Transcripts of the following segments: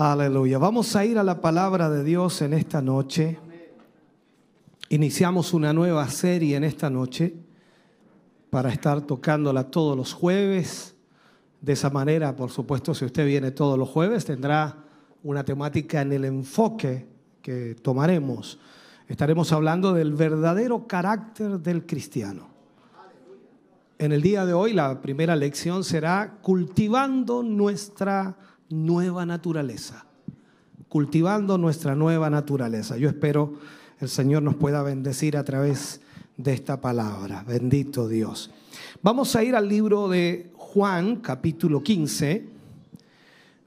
Aleluya. Vamos a ir a la palabra de Dios en esta noche. Iniciamos una nueva serie en esta noche para estar tocándola todos los jueves. De esa manera, por supuesto, si usted viene todos los jueves, tendrá una temática en el enfoque que tomaremos. Estaremos hablando del verdadero carácter del cristiano. En el día de hoy, la primera lección será cultivando nuestra nueva naturaleza, cultivando nuestra nueva naturaleza. Yo espero el Señor nos pueda bendecir a través de esta palabra. Bendito Dios. Vamos a ir al libro de Juan, capítulo 15,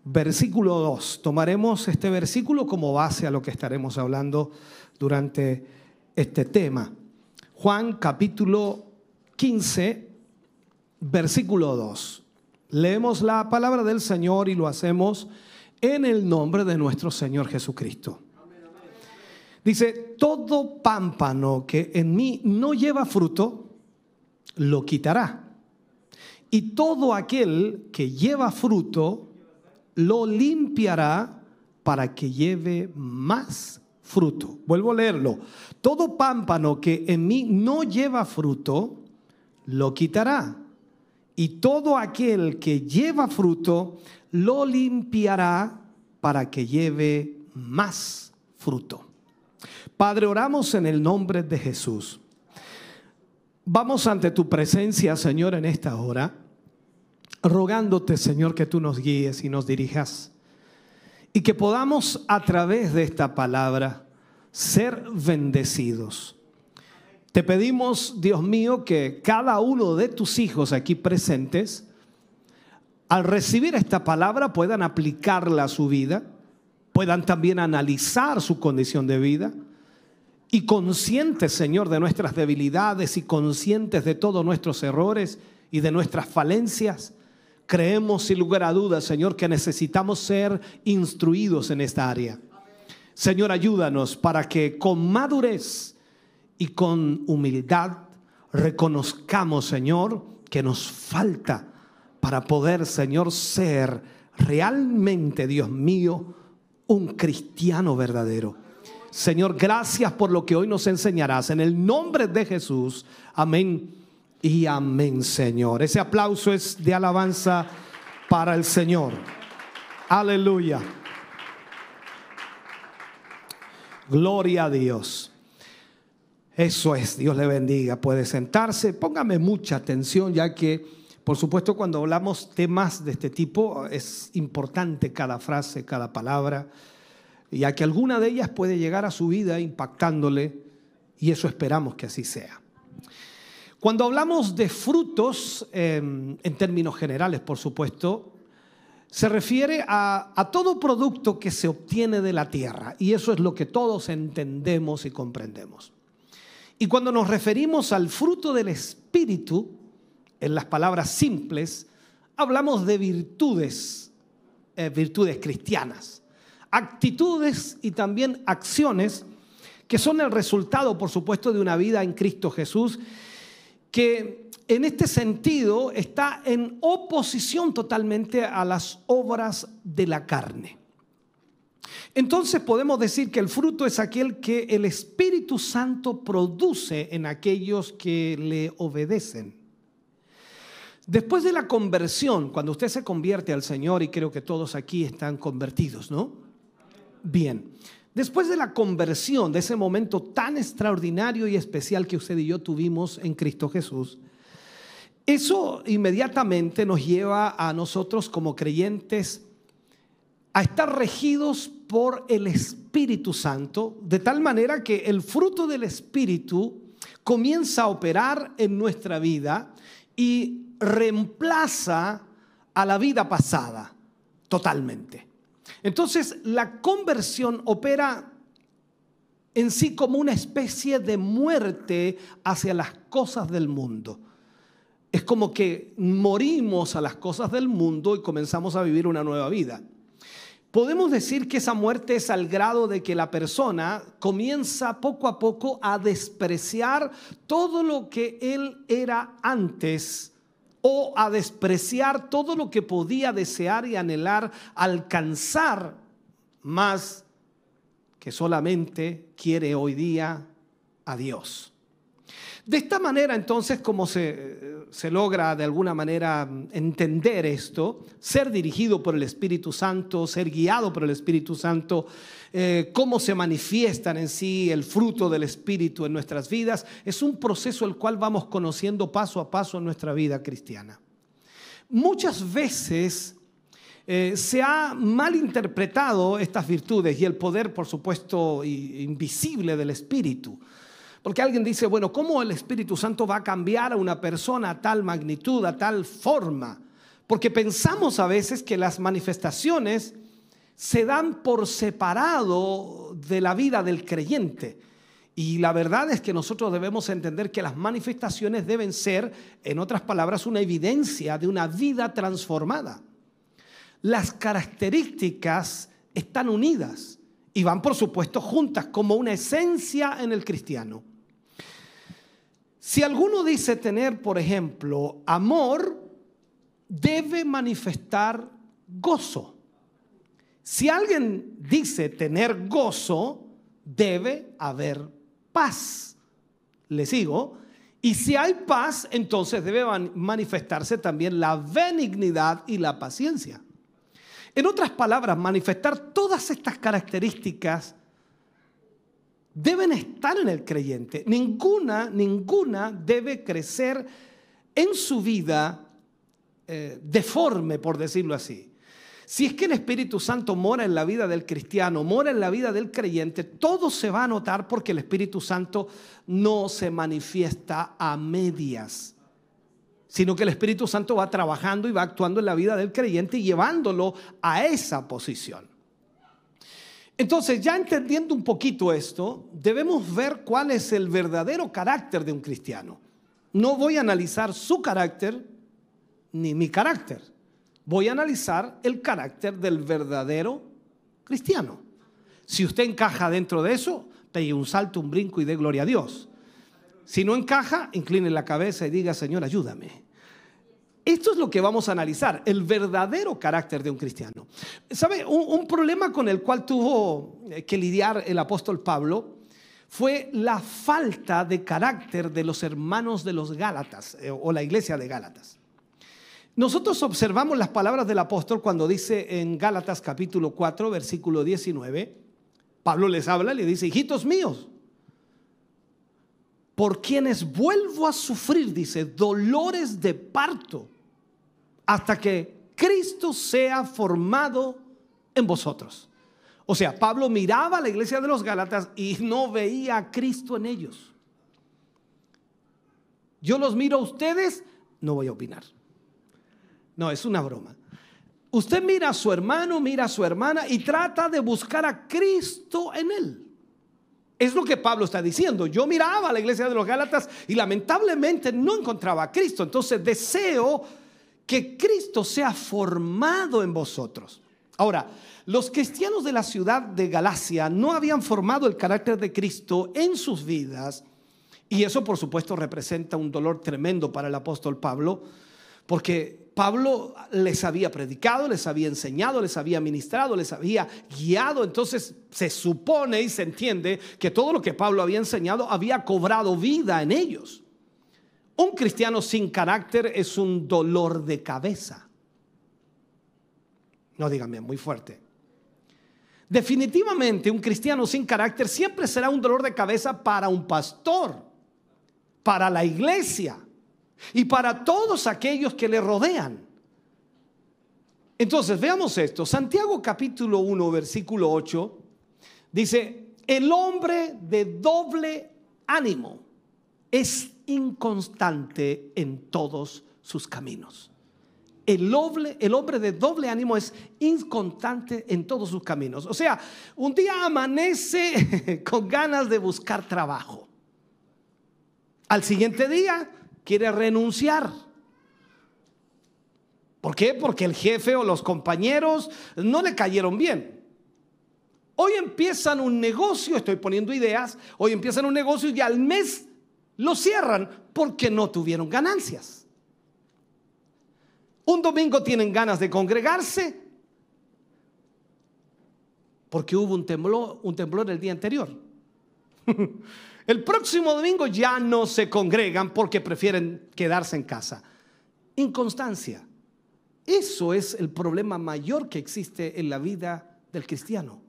versículo 2. Tomaremos este versículo como base a lo que estaremos hablando durante este tema. Juan, capítulo 15, versículo 2. Leemos la palabra del Señor y lo hacemos en el nombre de nuestro Señor Jesucristo. Dice, todo pámpano que en mí no lleva fruto, lo quitará. Y todo aquel que lleva fruto, lo limpiará para que lleve más fruto. Vuelvo a leerlo. Todo pámpano que en mí no lleva fruto, lo quitará y todo aquel que lleva fruto lo limpiará para que lleve más fruto. Padre, oramos en el nombre de Jesús. Vamos ante tu presencia, Señor, en esta hora, rogándote, Señor, que tú nos guíes y nos dirijas y que podamos a través de esta palabra ser bendecidos te pedimos, Dios mío, que cada uno de tus hijos aquí presentes, al recibir esta palabra, puedan aplicarla a su vida, puedan también analizar su condición de vida y conscientes, Señor, de nuestras debilidades y conscientes de todos nuestros errores y de nuestras falencias, creemos sin lugar a dudas, Señor, que necesitamos ser instruidos en esta área. Señor, ayúdanos para que con madurez, y con humildad reconozcamos, Señor, que nos falta para poder, Señor, ser realmente, Dios mío, un cristiano verdadero. Señor, gracias por lo que hoy nos enseñarás. En el nombre de Jesús, amén y amén, Señor. Ese aplauso es de alabanza para el Señor. Aleluya. Gloria a Dios. Eso es, Dios le bendiga. Puede sentarse, póngame mucha atención ya que, por supuesto, cuando hablamos temas de este tipo es importante cada frase, cada palabra, ya que alguna de ellas puede llegar a su vida impactándole y eso esperamos que así sea. Cuando hablamos de frutos, em, en términos generales, por supuesto, se refiere a, a, todo producto que se obtiene de la tierra. Y eso es lo que todos entendemos y comprendemos. Y cuando nos referimos al fruto del Espíritu, en las palabras simples, hablamos de virtudes, eh, virtudes cristianas, actitudes y también acciones que son el resultado, por supuesto, de una vida en Cristo Jesús, que en este sentido está en oposición totalmente a las obras de la carne. Entonces podemos decir que el fruto es aquel que el Espíritu Santo produce en aquellos que le obedecen. Después de la conversión, cuando usted se convierte al Señor, y creo que todos aquí están convertidos, ¿no? Bien, después de la conversión, de ese momento tan extraordinario y especial que usted y yo tuvimos en Cristo Jesús, eso inmediatamente nos lleva a nosotros como creyentes a estar regidos por el Espíritu Santo, de tal manera que el fruto del Espíritu comienza a operar en nuestra vida y reemplaza a la vida pasada totalmente. Entonces, la conversión opera en sí como una especie de muerte hacia las cosas del mundo. Es como que morimos a las cosas del mundo y comenzamos a vivir una nueva vida. Podemos decir que esa muerte es al grado de que la persona comienza poco a poco a despreciar todo lo que él era antes o a despreciar todo lo que podía desear y anhelar alcanzar más que solamente quiere hoy día a Dios. De esta manera, entonces, como se, se, logra de alguna manera entender esto, ser dirigido por el Espíritu Santo, ser guiado por el Espíritu Santo, eh, cómo se manifiestan en sí el fruto del Espíritu en nuestras vidas, es un proceso el cual vamos conociendo paso a paso en nuestra vida cristiana. Muchas veces eh, se ha malinterpretado estas virtudes y el poder, por supuesto, invisible del Espíritu. Porque alguien dice, bueno, ¿cómo el Espíritu Santo va a cambiar a una persona a tal magnitud, a tal forma? Porque pensamos a veces que las manifestaciones se dan por separado de la vida del creyente. Y la verdad es que nosotros debemos entender que las manifestaciones deben ser, en otras palabras, una evidencia de una vida transformada. Las características están unidas y van, por supuesto, juntas como una esencia en el cristiano. Si alguno dice tener, por ejemplo, amor, debe manifestar gozo. Si alguien dice tener gozo, debe haber paz. Le sigo. Y si hay paz, entonces debe manifestarse también la benignidad y la paciencia. En otras palabras, manifestar todas estas características deben estar en el creyente. Ninguna, ninguna debe crecer en su vida eh, deforme, por decirlo así. Si es que el Espíritu Santo mora en la vida del cristiano, mora en la vida del creyente, todo se va a notar porque el Espíritu Santo no se manifiesta a medias, sino que el Espíritu Santo va trabajando y va actuando en la vida del creyente y llevándolo a esa posición. Entonces, ya entendiendo un poquito esto, debemos ver cuál es el verdadero carácter de un cristiano. No voy a analizar su carácter ni mi carácter. Voy a analizar el carácter del verdadero cristiano. Si usted encaja dentro de eso, pegue un salto, un brinco y dé gloria a Dios. Si no encaja, incline la cabeza y diga, Señor, ayúdame. Esto es lo que vamos a analizar, el verdadero carácter de un cristiano. ¿Sabe? Un, problema con el cual tuvo eh, que lidiar el apóstol Pablo fue la falta de carácter de los hermanos de los Gálatas eh, o la iglesia de Gálatas. Nosotros observamos las palabras del apóstol cuando dice en Gálatas capítulo 4, versículo 19, Pablo les habla le dice, hijitos míos, por quienes vuelvo a sufrir, dice, dolores de parto, hasta que Cristo sea formado en vosotros. O sea, Pablo miraba a la iglesia de los Gálatas y no veía a Cristo en ellos. Yo los miro a ustedes, no voy a opinar. No, es una broma. Usted mira a su hermano, mira a su hermana y trata de buscar a Cristo en él. Es lo que Pablo está diciendo. Yo miraba a la iglesia de los Gálatas y lamentablemente no encontraba a Cristo. Entonces deseo que Cristo sea formado en vosotros. Ahora, los cristianos de la ciudad de Galacia no habían formado el carácter de Cristo en sus vidas y eso por supuesto representa un dolor tremendo para el apóstol Pablo porque Pablo les había predicado, les había enseñado, les había ministrado, les había guiado. Entonces se supone y se entiende que todo lo que Pablo había enseñado había cobrado vida en ellos. Un cristiano sin carácter es un dolor de cabeza. No díganme, muy fuerte. Definitivamente un cristiano sin carácter siempre será un dolor de cabeza para un pastor, para la iglesia y para todos aquellos que le rodean. Entonces, veamos esto. Santiago capítulo 1, versículo 8, dice, el hombre de doble ánimo es inconstante en todos sus caminos. El, el hombre de doble ánimo es inconstante en todos sus caminos. O sea, un día amanece con ganas de buscar trabajo. Al siguiente día quiere renunciar. ¿Por qué? Porque el jefe o los compañeros no le cayeron bien. Hoy empiezan un negocio, estoy poniendo ideas, hoy empiezan un negocio y al mes lo cierran porque no tuvieron ganancias. Un domingo tienen ganas de congregarse porque hubo un temblor, un temblor el día anterior. El próximo domingo ya no se congregan porque prefieren quedarse en casa. Inconstancia. Eso es el problema mayor que existe en la vida del cristiano.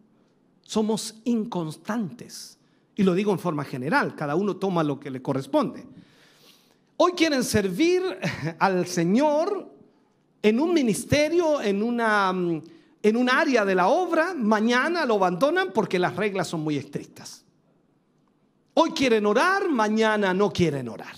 Somos inconstantes. Y lo digo en forma general, cada uno toma lo que le corresponde. Hoy quieren servir al Señor en un ministerio, en una en un área de la obra, mañana lo abandonan porque las reglas son muy estrictas. Hoy quieren orar, mañana no quieren orar.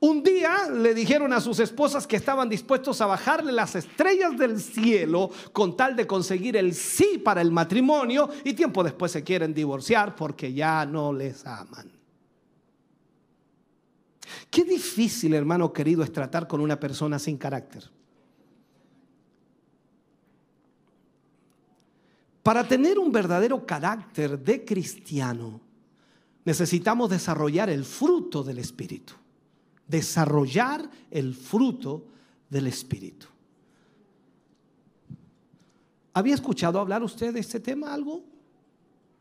Un día le dijeron a sus esposas que estaban dispuestos a bajarle las estrellas del cielo con tal de conseguir el sí para el matrimonio y tiempo después se quieren divorciar porque ya no les aman. Qué difícil, hermano querido, es tratar con una persona sin carácter. Para tener un verdadero carácter de cristiano, necesitamos desarrollar el fruto del Espíritu desarrollar el fruto del Espíritu. ¿Había escuchado hablar usted de este tema algo?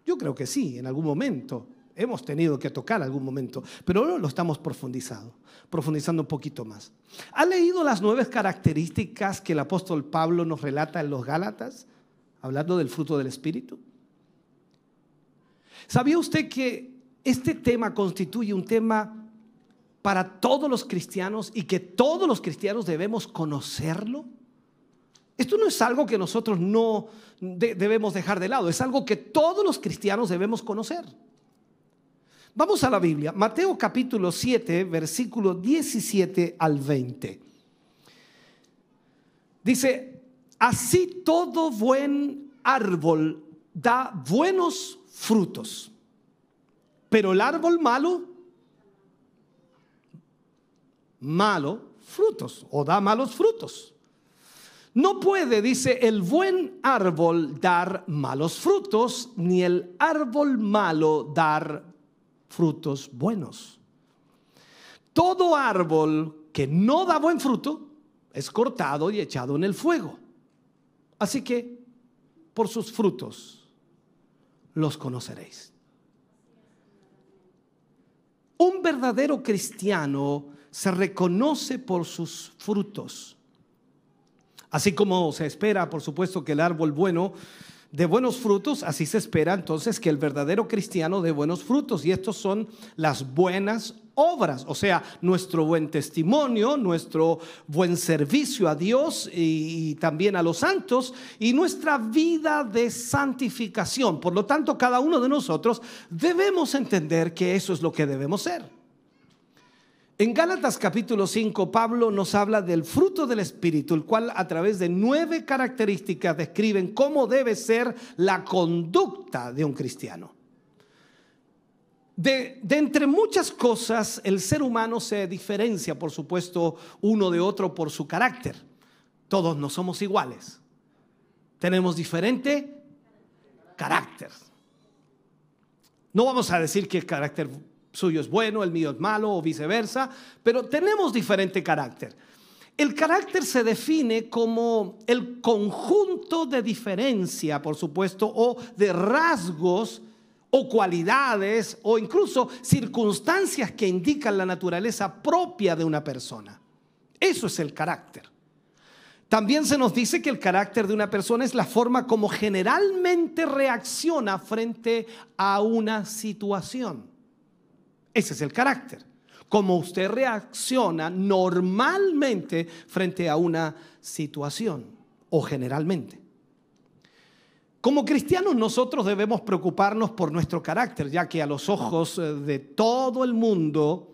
Yo creo que sí, en algún momento. Hemos tenido que tocar algún momento, pero ahora lo estamos profundizando, profundizando un poquito más. ¿Ha leído las nueve características que el apóstol Pablo nos relata en los Gálatas, hablando del fruto del Espíritu? ¿Sabía usted que este tema constituye un tema para todos los cristianos y que todos los cristianos debemos conocerlo? Esto no es algo que nosotros no debemos dejar de lado, es algo que todos los cristianos debemos conocer. Vamos a la Biblia, Mateo capítulo 7, versículo 17 al 20. Dice, así todo buen árbol da buenos frutos, pero el árbol malo malo frutos o da malos frutos. No puede, dice, el buen árbol dar malos frutos, ni el árbol malo dar frutos buenos. Todo árbol que no da buen fruto es cortado y echado en el fuego. Así que por sus frutos los conoceréis. Un verdadero cristiano se reconoce por sus frutos. Así como se espera, por supuesto, que el árbol bueno de buenos frutos, así se espera entonces que el verdadero cristiano dé buenos frutos. Y estos son las buenas obras, o sea, nuestro buen testimonio, nuestro buen servicio a Dios y, también a los santos y nuestra vida de santificación. Por lo tanto, cada uno de nosotros debemos entender que eso es lo que debemos ser. En Gálatas capítulo 5, Pablo nos habla del fruto del Espíritu, el cual a través de nueve características describen cómo debe ser la conducta de un cristiano. De, entre muchas cosas, el ser humano se diferencia, por supuesto, uno de otro por su carácter. Todos no somos iguales. Tenemos diferente carácter. No vamos a decir que el carácter suyo es bueno, el mío es malo o viceversa, pero tenemos diferente carácter. El carácter se define como el conjunto de diferencia, por supuesto, o de rasgos o cualidades o incluso circunstancias que indican la naturaleza propia de una persona. Eso es el carácter. También se nos dice que el carácter de una persona es la forma como generalmente reacciona frente a una situación. Ese es el carácter. Como usted reacciona normalmente frente a una situación o generalmente. Como cristianos nosotros debemos preocuparnos por nuestro carácter, ya que a los ojos eh, de todo el mundo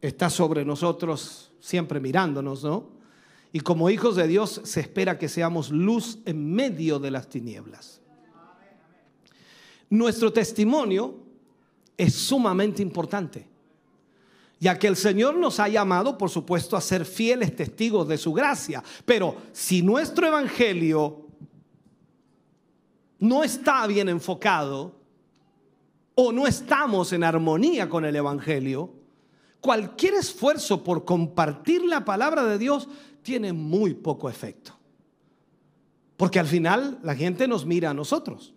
está sobre nosotros siempre mirándonos, ¿no? Y como hijos de Dios se espera que seamos luz en medio de las tinieblas. Nuestro testimonio es sumamente importante, ya que el Señor nos ha llamado, por supuesto, a ser fieles testigos de su gracia. Pero si nuestro evangelio no está bien enfocado o no estamos en armonía con el evangelio, cualquier esfuerzo por compartir la palabra de Dios tiene muy poco efecto. Porque al final la gente nos mira a nosotros.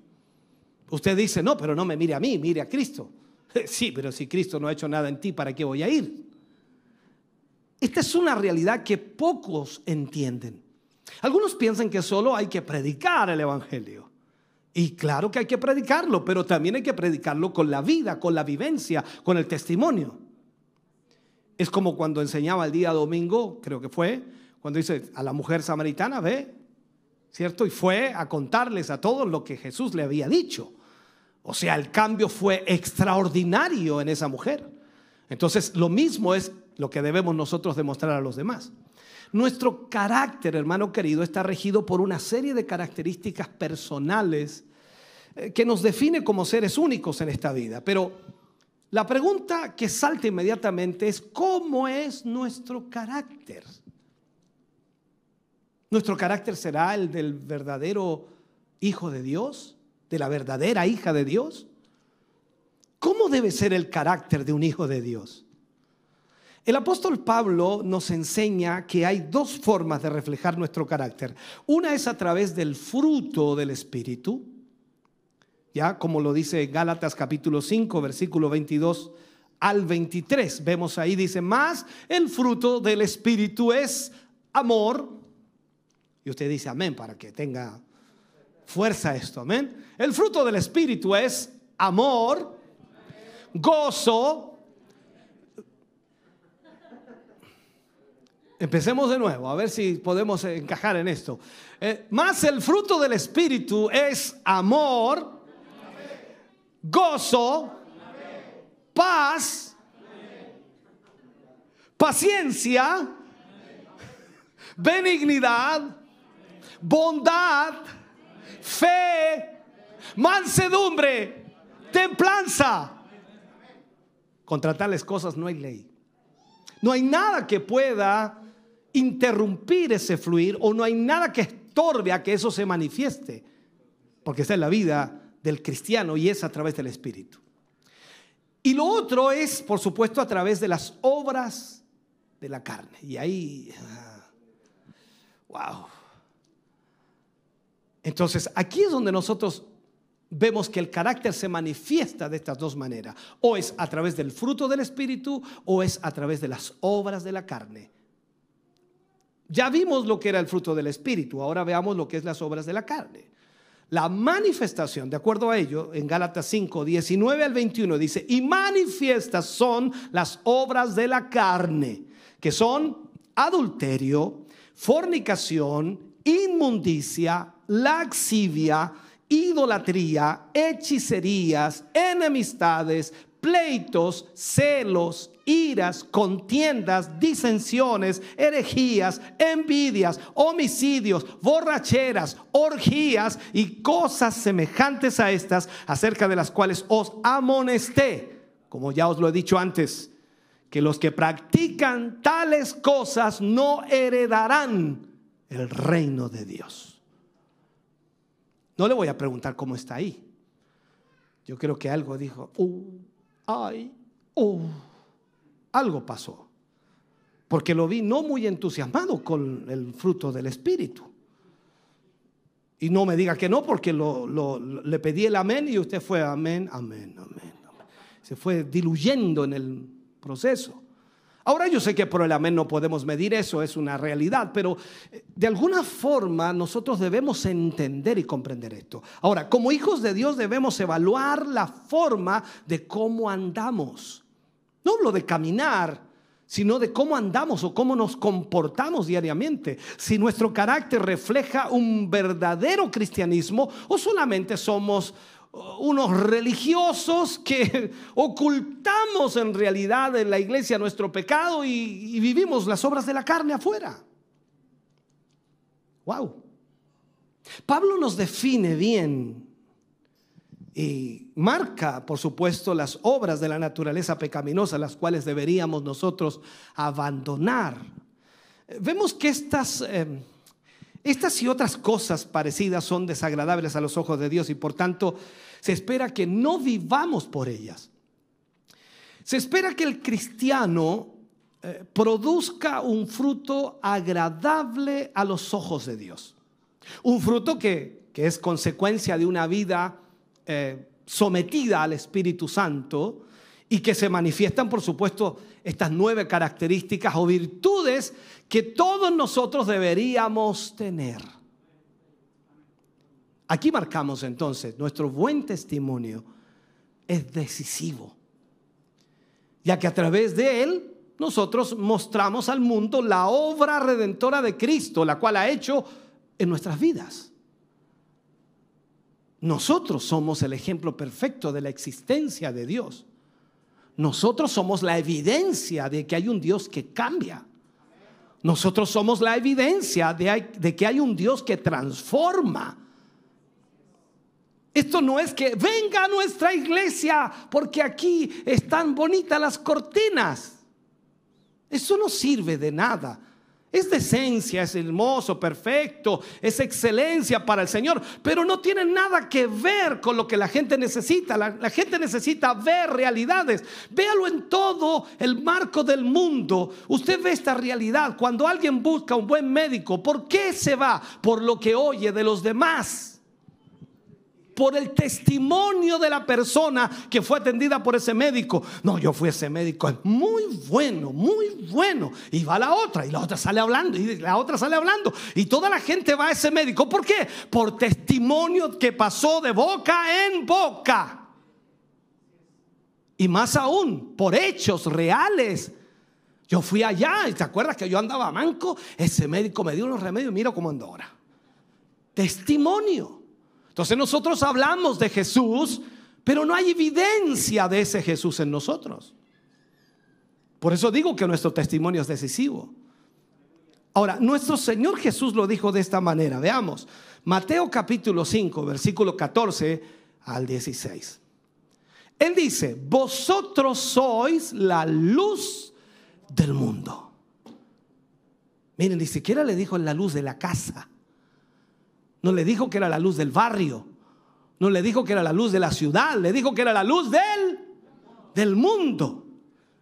Usted dice, no, pero no me mire a mí, mire a Cristo. Sí, pero si Cristo no ha hecho nada en ti, ¿para qué voy a ir? Esta es una realidad que pocos entienden. Algunos piensan que solo hay que predicar el Evangelio. Y claro que hay que predicarlo, pero también hay que predicarlo con la vida, con la vivencia, con el testimonio. Es como cuando enseñaba el día domingo, creo que fue, cuando dice a la mujer samaritana, ve, ¿cierto? Y fue a contarles a todos lo que Jesús le había dicho. O sea, el cambio fue extraordinario en esa mujer. Entonces, lo mismo es lo que debemos nosotros demostrar a los demás. Nuestro carácter, hermano querido, está regido por una serie de características personales eh, que nos define como seres únicos en esta vida. Pero la pregunta que salta inmediatamente es, ¿cómo es nuestro carácter? ¿Nuestro carácter será el del verdadero Hijo de Dios? de la verdadera hija de Dios? ¿Cómo debe ser el carácter de un hijo de Dios? El apóstol Pablo nos enseña que hay dos formas de reflejar nuestro carácter. Una es a través del fruto del Espíritu, ya como lo dice Gálatas capítulo 5, versículo 22 al 23. Vemos ahí, dice, más el fruto del Espíritu es amor. Y usted dice amén para que tenga fuerza esto, amén. El fruto del Espíritu es amor, gozo. Empecemos de nuevo, a ver si podemos encajar en esto. Eh, más el fruto del Espíritu es amor, gozo, paz, paciencia, benignidad, bondad fe, mansedumbre, templanza. Contra tales cosas no hay ley. No hay nada que pueda interrumpir ese fluir o no hay nada que estorbe a que eso se manifieste. Porque está en la vida del cristiano y es a través del Espíritu. Y lo otro es, por supuesto, a través de las obras de la carne. Y ahí, wow. Ah, entonces, aquí es donde nosotros vemos que el carácter se manifiesta de estas dos maneras. O es a través del fruto del Espíritu o es a través de las obras de la carne. Ya vimos lo que era el fruto del Espíritu, ahora veamos lo que es las obras de la carne. La manifestación, de acuerdo a ello, en Gálatas 5, 19 al 21 dice, y manifiestas son las obras de la carne, que son adulterio, fornicación, inmundicia, laxivia, idolatría, hechicerías, enemistades, pleitos, celos, iras, contiendas, disensiones, herejías, envidias, homicidios, borracheras, orgías y cosas semejantes a estas, acerca de las cuales os amonesté, como ya os lo he dicho antes, que los que practican tales cosas no heredarán el reino de Dios. No le voy a preguntar cómo está ahí. Yo creo que algo dijo, uh, ay, uh, algo pasó. Porque lo vi no muy entusiasmado con el fruto del Espíritu. Y no me diga que no, porque le pedí el amén y usted fue amén, amén, amén. Se fue diluyendo en el proceso. Ahora yo sé que por el amén no podemos medir eso, es una realidad, pero eh, de alguna forma nosotros debemos entender y comprender esto. Ahora, como hijos de Dios debemos evaluar la forma de cómo andamos. No hablo de caminar, sino de cómo andamos o cómo nos comportamos diariamente. Si nuestro carácter refleja un verdadero cristianismo o solamente somos unos religiosos que ocultamos en realidad en la iglesia nuestro pecado y, vivimos las obras de la carne afuera. Wow. Pablo nos define bien y marca, por supuesto, las obras de la naturaleza pecaminosa, las cuales deberíamos nosotros abandonar. Vemos que estas, eh, estas y otras cosas parecidas son desagradables a los ojos de Dios y por tanto se espera que no vivamos por ellas. Se espera que el cristiano eh, produzca un fruto agradable a los ojos de Dios. Un fruto que, que es consecuencia de una vida eh, sometida al Espíritu Santo y que se manifiestan, por supuesto, estas nueve características o virtudes que todos nosotros deberíamos tener. Aquí marcamos entonces, nuestro buen testimonio es decisivo, ya que a través de él nosotros mostramos al mundo la obra redentora de Cristo, la cual ha hecho en nuestras vidas. Nosotros somos el ejemplo perfecto de la existencia de Dios. Nosotros somos la evidencia de que hay un Dios que cambia. Nosotros somos la evidencia de, que hay un Dios que transforma. Esto no es que venga a nuestra iglesia porque aquí están bonitas las cortinas. Eso no sirve de nada. Es decencia, es hermoso, perfecto, es excelencia para el Señor, pero no tiene nada que ver con lo que la gente necesita. La, gente necesita ver realidades. Véalo en todo el marco del mundo. Usted ve esta realidad. Cuando alguien busca un buen médico, ¿por qué se va? Por lo que oye de los demás por el testimonio de la persona que fue atendida por ese médico. No, yo fui ese médico, es muy bueno, muy bueno. Y va la otra, y la otra sale hablando, y la otra sale hablando. Y toda la gente va a ese médico. ¿Por qué? Por testimonio que pasó de boca en boca. Y más aún, por hechos reales. Yo fui allá y te acuerdas que yo andaba manco. Ese médico me dio unos remedios. Mira cómo ando ahora. Testimonio. Entonces nosotros hablamos de Jesús, pero no hay evidencia de ese Jesús en nosotros. Por eso digo que nuestro testimonio es decisivo. Ahora, nuestro Señor Jesús lo dijo de esta manera. Veamos, Mateo capítulo 5, versículo 14 al 16. Él dice, vosotros sois la luz del mundo. Miren, ni siquiera le dijo la luz de la casa. No le dijo que era la luz del barrio. No le dijo que era la luz de la ciudad. Le dijo que era la luz del, del mundo.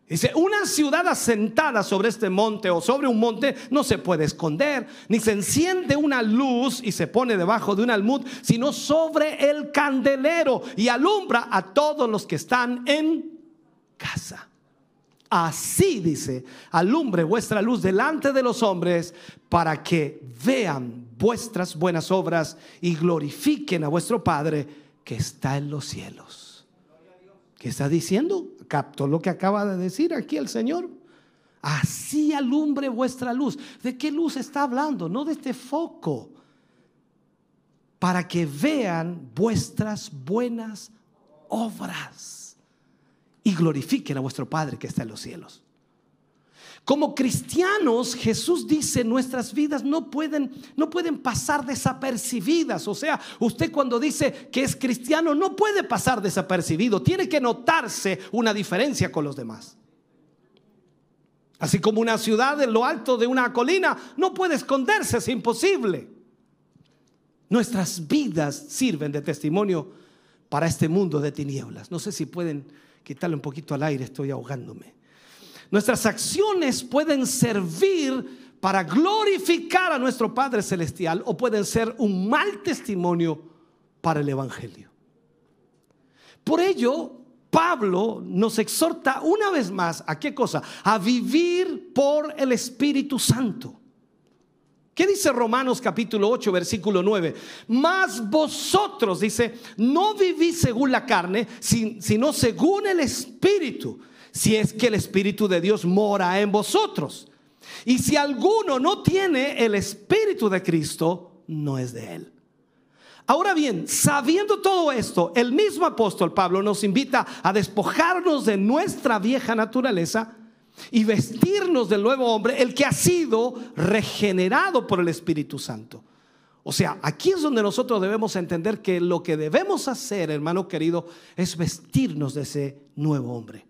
Dice, una ciudad asentada sobre este monte o sobre un monte no se puede esconder, ni se enciende una luz y se pone debajo de un almud, sino sobre el candelero y alumbra a todos los que están en casa. Así dice, alumbre vuestra luz delante de los hombres para que vean vuestras buenas obras y glorifiquen a vuestro Padre que está en los cielos. ¿Qué está diciendo? Captó lo que acaba de decir aquí el Señor. Así alumbre vuestra luz. ¿De qué luz está hablando? No de este foco. Para que vean vuestras buenas obras y glorifiquen a vuestro Padre que está en los cielos. Como cristianos, Jesús dice, nuestras vidas no pueden, no pueden pasar desapercibidas. O sea, usted cuando dice que es cristiano no puede pasar desapercibido. Tiene que notarse una diferencia con los demás. Así como una ciudad en lo alto de una colina no puede esconderse, es imposible. Nuestras vidas sirven de testimonio para este mundo de tinieblas. No sé si pueden quitarle un poquito al aire, estoy ahogándome. Nuestras acciones pueden servir para glorificar a nuestro Padre Celestial o pueden ser un mal testimonio para el Evangelio. Por ello, Pablo nos exhorta una vez más a qué cosa? A vivir por el Espíritu Santo. ¿Qué dice Romanos capítulo 8, versículo 9? Más vosotros, dice, no vivís según la carne, sino según el Espíritu si es que el Espíritu de Dios mora en vosotros. Y si alguno no tiene el Espíritu de Cristo, no es de él. Ahora bien, sabiendo todo esto, el mismo apóstol Pablo nos invita a despojarnos de nuestra vieja naturaleza y vestirnos del nuevo hombre, el que ha sido regenerado por el Espíritu Santo. O sea, aquí es donde nosotros debemos entender que lo que debemos hacer, hermano querido, es vestirnos de ese nuevo hombre.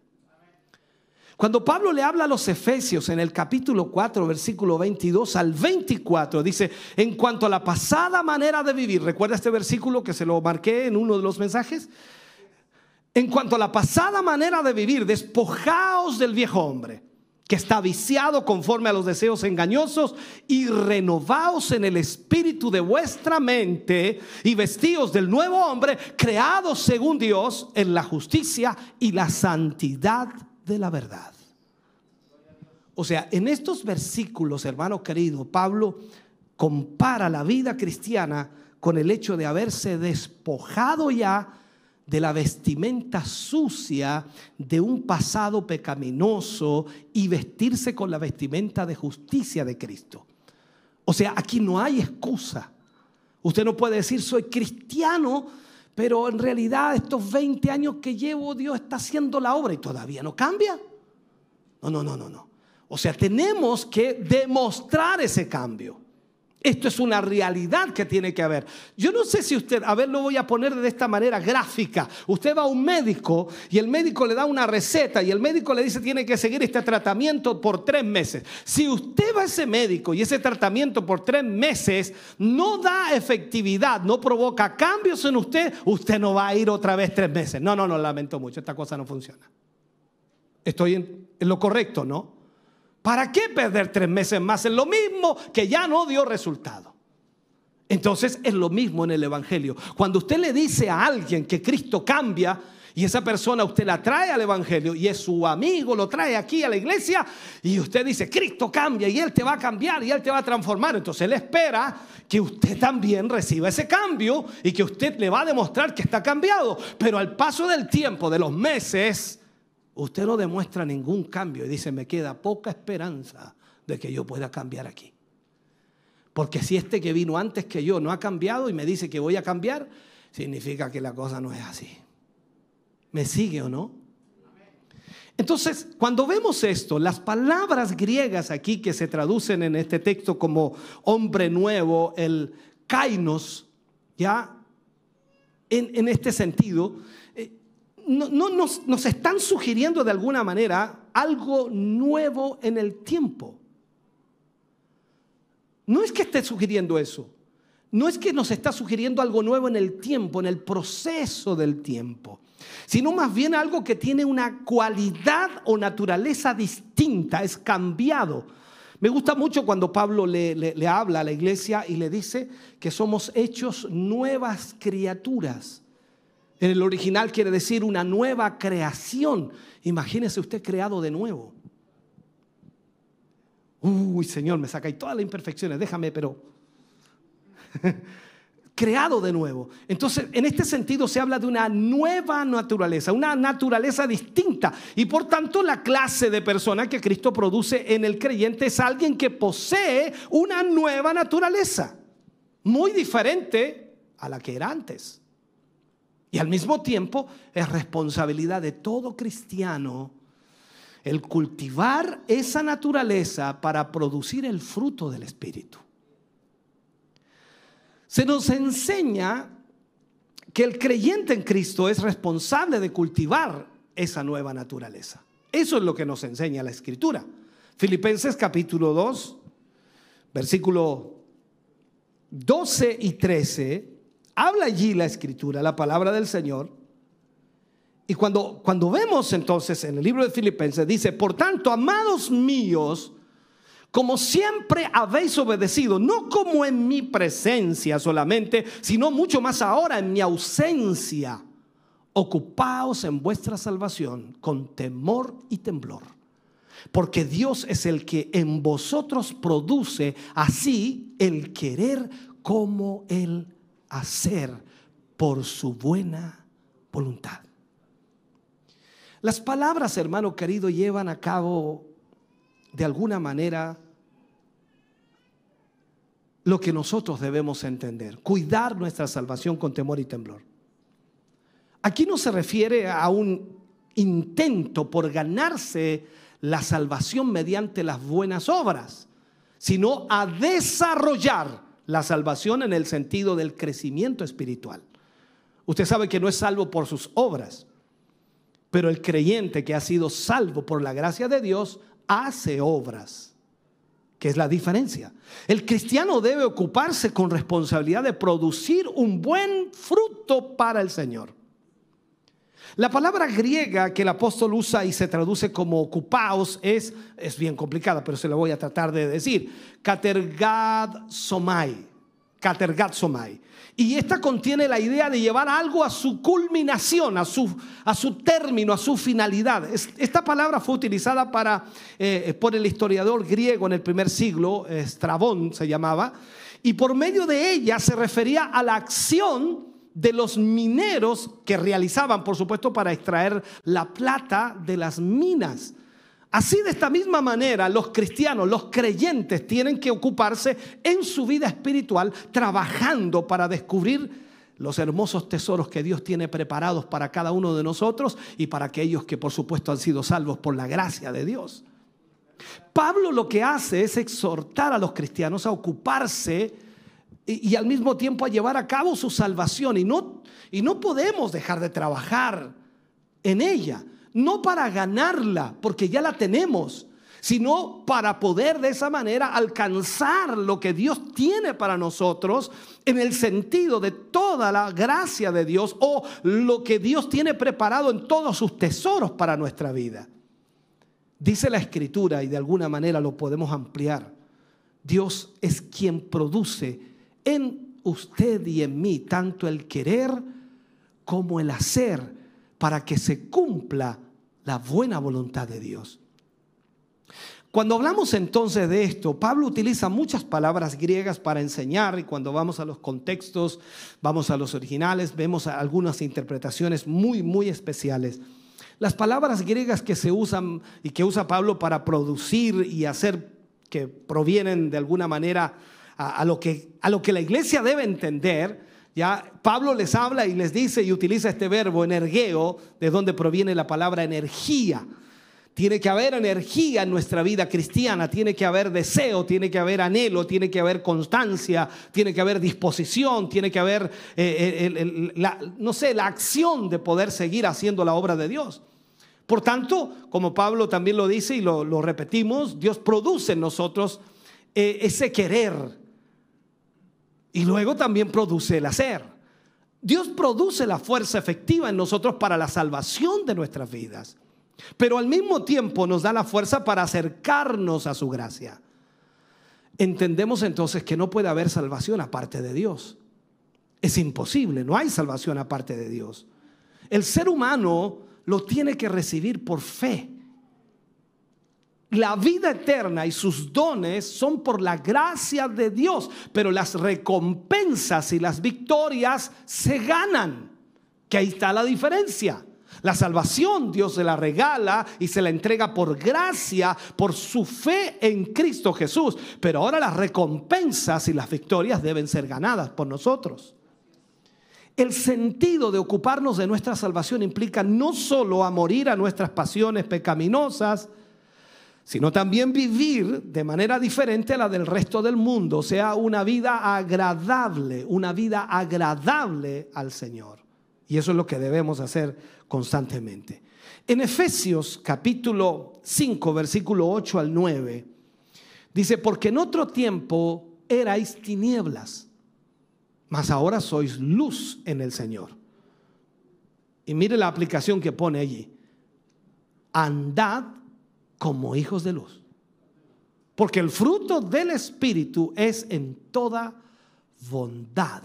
Cuando Pablo le habla a los Efesios en el capítulo 4, versículo 22 al 24, dice, en cuanto a la pasada manera de vivir, ¿recuerda este versículo que se lo marqué en uno de los mensajes? En cuanto a la pasada manera de vivir, despojaos del viejo hombre, que está viciado conforme a los deseos engañosos, y renovaos en el espíritu de vuestra mente, y vestíos del nuevo hombre, creado según Dios en la justicia y la santidad de la verdad. O sea, en estos versículos, hermano querido, Pablo compara la vida cristiana con el hecho de haberse despojado ya de la vestimenta sucia de un pasado pecaminoso y vestirse con la vestimenta de justicia de Cristo. O sea, aquí no hay excusa. Usted no puede decir soy cristiano, pero en realidad estos 20 años que llevo Dios está haciendo la obra y todavía no cambia. No, no, no, no, no. O sea, tenemos que demostrar ese cambio. Esto es una realidad que tiene que haber. Yo no sé si usted, a ver, lo voy a poner de esta manera gráfica. Usted va a un médico y el médico le da una receta y el médico le dice tiene que seguir este tratamiento por tres meses. Si usted va a ese médico y ese tratamiento por tres meses no da efectividad, no provoca cambios en usted, usted no va a ir otra vez tres meses. No, no, no, lamento mucho, esta cosa no funciona. Estoy en, en lo correcto, ¿no? ¿Para qué perder tres meses más en lo mismo que ya no dio resultado? Entonces es lo mismo en el Evangelio. Cuando usted le dice a alguien que Cristo cambia y esa persona usted la trae al Evangelio y es su amigo, lo trae aquí a la iglesia y usted dice, Cristo cambia y Él te va a cambiar y Él te va a transformar. Entonces Él espera que usted también reciba ese cambio y que usted le va a demostrar que está cambiado. Pero al paso del tiempo, de los meses, usted no demuestra ningún cambio y dice, me queda poca esperanza de que yo pueda cambiar aquí. Porque si este que vino antes que yo no ha cambiado y me dice que voy a cambiar, significa que la cosa no es así. ¿Me sigue o no? Entonces, cuando vemos esto, las palabras griegas aquí que se traducen en este texto como hombre nuevo, el kainos, ya en, en este sentido, no, nos, están sugiriendo de alguna manera algo nuevo en el tiempo. No es que esté sugiriendo eso. No es que nos está sugiriendo algo nuevo en el tiempo, en el proceso del tiempo, sino más bien algo que tiene una cualidad o naturaleza distinta, es cambiado. Me gusta mucho cuando Pablo le, le habla a la iglesia y le dice que somos hechos nuevas criaturas. En el original quiere decir una nueva creación. Imagínese usted creado de nuevo. Uy, Señor, me saca ahí todas las imperfecciones, déjame, pero creado de nuevo. Entonces, en este sentido se habla de una nueva naturaleza, una naturaleza distinta. Y por tanto, la clase de persona que Cristo produce en el creyente es alguien que posee una nueva naturaleza, muy diferente a la que era antes. Y al mismo tiempo es responsabilidad de todo cristiano el cultivar esa naturaleza para producir el fruto del Espíritu. Se nos enseña que el creyente en Cristo es responsable de cultivar esa nueva naturaleza. Eso es lo que nos enseña la Escritura. Filipenses capítulo 2, versículo 12 y 13 habla allí la escritura, la palabra del Señor. Y cuando, cuando vemos entonces en el libro de Filipenses, dice, por tanto, amados míos, como siempre habéis obedecido, no como en mi presencia solamente, sino mucho más ahora en mi ausencia, ocupaos en vuestra salvación con temor y temblor. Porque Dios es el que en vosotros produce así el querer como el hacer por su buena voluntad. Las palabras, hermano querido, llevan a cabo de alguna manera lo que nosotros debemos entender, cuidar nuestra salvación con temor y temblor. Aquí no se refiere a un intento por ganarse la salvación mediante las buenas obras, sino a desarrollar la salvación en el sentido del crecimiento espiritual. Usted sabe que no es salvo por sus obras, pero el creyente que ha sido salvo por la gracia de Dios hace obras, que es la diferencia. El cristiano debe ocuparse con responsabilidad de producir un buen fruto para el Señor. La palabra griega que el apóstol usa y se traduce como ocupaos es, es bien complicada, pero se la voy a tratar de decir. Katergad somai. Katergad somai. Y esta contiene la idea de llevar algo a su culminación, a su, a su término, a su finalidad. Esta palabra fue utilizada para, eh, por el historiador griego en el primer siglo, Estrabón se llamaba, y por medio de ella se refería a la acción de los mineros que realizaban, por supuesto, para extraer la plata de las minas. Así de esta misma manera los cristianos, los creyentes tienen que ocuparse en su vida espiritual trabajando para descubrir los hermosos tesoros que Dios tiene preparados para cada uno de nosotros y para aquellos que por supuesto han sido salvos por la gracia de Dios. Pablo lo que hace es exhortar a los cristianos a ocuparse y, al mismo tiempo a llevar a cabo su salvación y no, y no podemos dejar de trabajar en ella no para ganarla, porque ya la tenemos, sino para poder de esa manera alcanzar lo que Dios tiene para nosotros en el sentido de toda la gracia de Dios o lo que Dios tiene preparado en todos sus tesoros para nuestra vida. Dice la escritura y de alguna manera lo podemos ampliar. Dios es quien produce en usted y en mí tanto el querer como el hacer para que se cumpla la buena voluntad de Dios. Cuando hablamos entonces de esto, Pablo utiliza muchas palabras griegas para enseñar y cuando vamos a los contextos, vamos a los originales, vemos algunas interpretaciones muy, muy especiales. Las palabras griegas que se usan y que usa Pablo para producir y hacer que provienen de alguna manera a, lo, que, a lo que la iglesia debe entender, ya Pablo les habla y les dice y utiliza este verbo energeo, de donde proviene la palabra energía. Tiene que haber energía en nuestra vida cristiana, tiene que haber deseo, tiene que haber anhelo, tiene que haber constancia, tiene que haber disposición, tiene que haber, eh, eh, la, no sé, la acción de poder seguir haciendo la obra de Dios. Por tanto, como Pablo también lo dice y lo, repetimos, Dios produce en nosotros eh, ese querer, y luego también produce el hacer. Dios produce la fuerza efectiva en nosotros para la salvación de nuestras vidas, pero al mismo tiempo nos da la fuerza para acercarnos a su gracia. Entendemos entonces que no puede haber salvación aparte de Dios. Es imposible, no hay salvación aparte de Dios. El ser humano lo tiene que recibir por fe la vida eterna y sus dones son por la gracia de Dios, pero las recompensas y las victorias se ganan. Que ahí está la diferencia. La salvación Dios se la regala y se la entrega por gracia, por su fe en Cristo Jesús. Pero ahora las recompensas y las victorias deben ser ganadas por nosotros. El sentido de ocuparnos de nuestra salvación implica no solo a morir a nuestras pasiones pecaminosas, sino también vivir de manera diferente a la del resto del mundo, o sea, una vida agradable, una vida agradable al Señor. Y eso es lo que debemos hacer constantemente. En Efesios capítulo 5, versículo 8 al 9, dice, porque en otro tiempo erais tinieblas, mas ahora sois luz en el Señor. Y mire la aplicación que pone allí. Andad como hijos de luz. Porque el fruto del Espíritu es en toda bondad,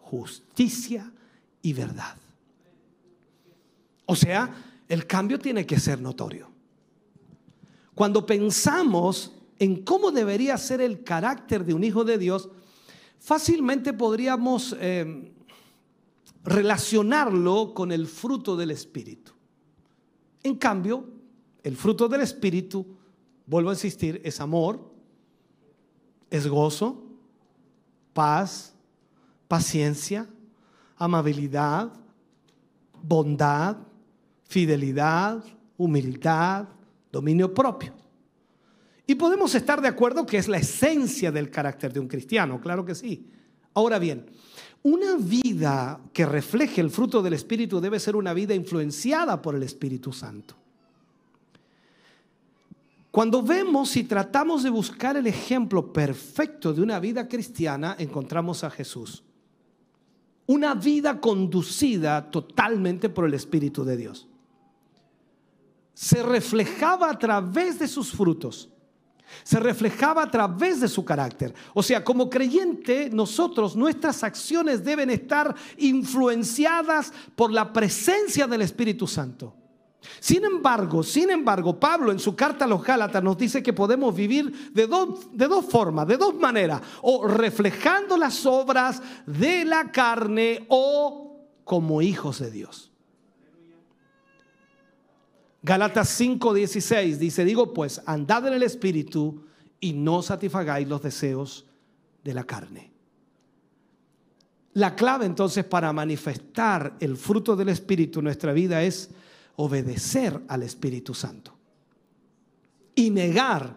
justicia y verdad. O sea, el cambio tiene que ser notorio. Cuando pensamos en cómo debería ser el carácter de un hijo de Dios, fácilmente podríamos eh, relacionarlo con el fruto del Espíritu. En cambio, el fruto del Espíritu, vuelvo a insistir, es amor, es gozo, paz, paciencia, amabilidad, bondad, fidelidad, humildad, dominio propio. Y podemos estar de acuerdo que es la esencia del carácter de un cristiano, claro que sí. Ahora bien, una vida que refleje el fruto del Espíritu debe ser una vida influenciada por el Espíritu Santo. Cuando vemos y tratamos de buscar el ejemplo perfecto de una vida cristiana, encontramos a Jesús. Una vida conducida totalmente por el Espíritu de Dios. Se reflejaba a través de sus frutos se reflejaba a través de su carácter. O sea, como creyente, nosotros, nuestras acciones deben estar influenciadas por la presencia del Espíritu Santo. Sin embargo, sin embargo, Pablo en su carta a los Gálatas nos dice que podemos vivir de dos, de dos formas, de dos maneras, o reflejando las obras de la carne o como hijos de Dios. Galatas 5:16 dice, digo pues, andad en el Espíritu y no satisfagáis los deseos de la carne. La clave entonces para manifestar el fruto del Espíritu en nuestra vida es obedecer al Espíritu Santo y negar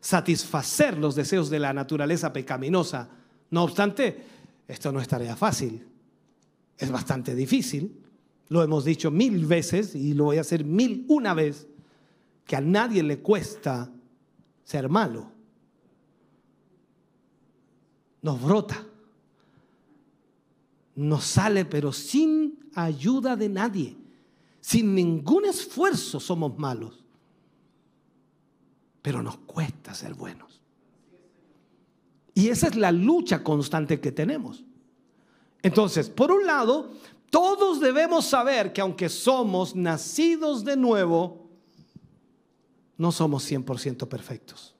satisfacer los deseos de la naturaleza pecaminosa. No obstante, esto no es tarea fácil, es bastante difícil. Lo hemos dicho mil veces y lo voy a hacer mil una vez, que a nadie le cuesta ser malo. Nos brota, nos sale, pero sin ayuda de nadie, sin ningún esfuerzo somos malos. Pero nos cuesta ser buenos. Y esa es la lucha constante que tenemos. Entonces, por un lado, todos debemos saber que aunque somos nacidos de nuevo, no somos 100% perfectos.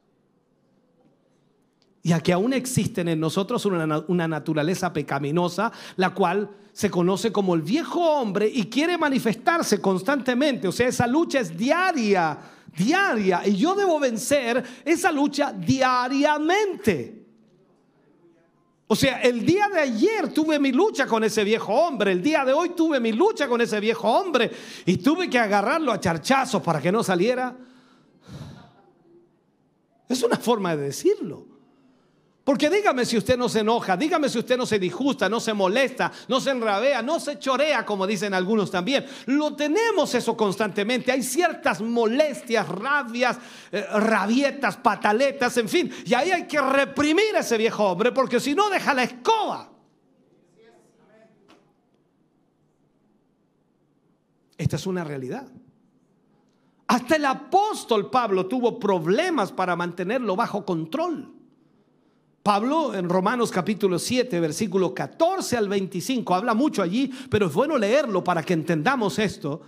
Y que aún existen en nosotros una, una, naturaleza pecaminosa, la cual se conoce como el viejo hombre y quiere manifestarse constantemente. O sea, esa lucha es diaria, diaria. Y yo debo vencer esa lucha diariamente. O sea, el día de ayer tuve mi lucha con ese viejo hombre, el día de hoy tuve mi lucha con ese viejo hombre y tuve que agarrarlo a charchazos para que no saliera. Es una forma de decirlo. Porque dígame si usted no se enoja, dígame si usted no se disgusta, no se molesta, no se enrabea, no se chorea, como dicen algunos también. Lo tenemos eso constantemente. Hay ciertas molestias, rabias, eh, rabietas, pataletas, en fin. Y ahí hay que reprimir a ese viejo hombre, porque si no, deja la escoba. Esta es una realidad. Hasta el apóstol Pablo tuvo problemas para mantenerlo bajo control. Pablo en Romanos capítulo 7, versículo 14 al 25, habla mucho allí, pero es bueno leerlo para que entendamos esto.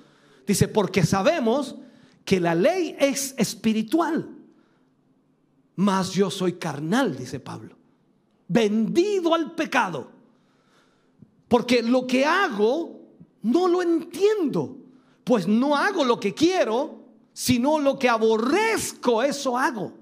Dice, porque sabemos que la ley es espiritual, mas yo soy carnal, dice Pablo, vendido al pecado, porque lo que hago no lo entiendo, pues no hago lo que quiero, sino lo que aborrezco, eso hago.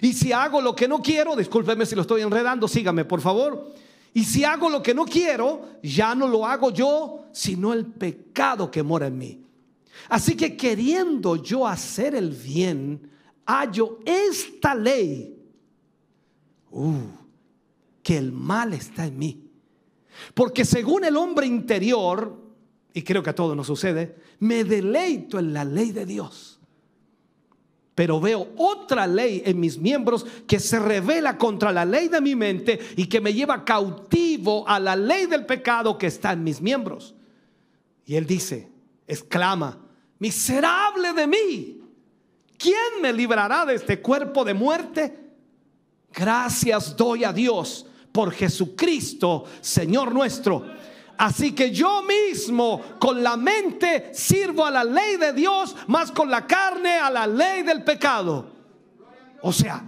Y si hago lo que no quiero, discúlpeme si lo estoy enredando, sígame por favor. Y si hago lo que no quiero, ya no lo hago yo, sino el pecado que mora en mí. Así que queriendo yo hacer el bien, hallo esta ley, uh, que el mal está en mí. Porque según el hombre interior, y creo que a todos nos sucede, me deleito en la ley de Dios pero veo otra ley en mis miembros que se revela contra la ley de mi mente y que me lleva cautivo a la ley del pecado que está en mis miembros. Y él dice, exclama, miserable de mí, ¿quién me librará de este cuerpo de muerte? Gracias doy a Dios por Jesucristo, Señor nuestro Así que yo mismo con la mente sirvo a la ley de Dios, más con la carne a la ley del pecado. O sea,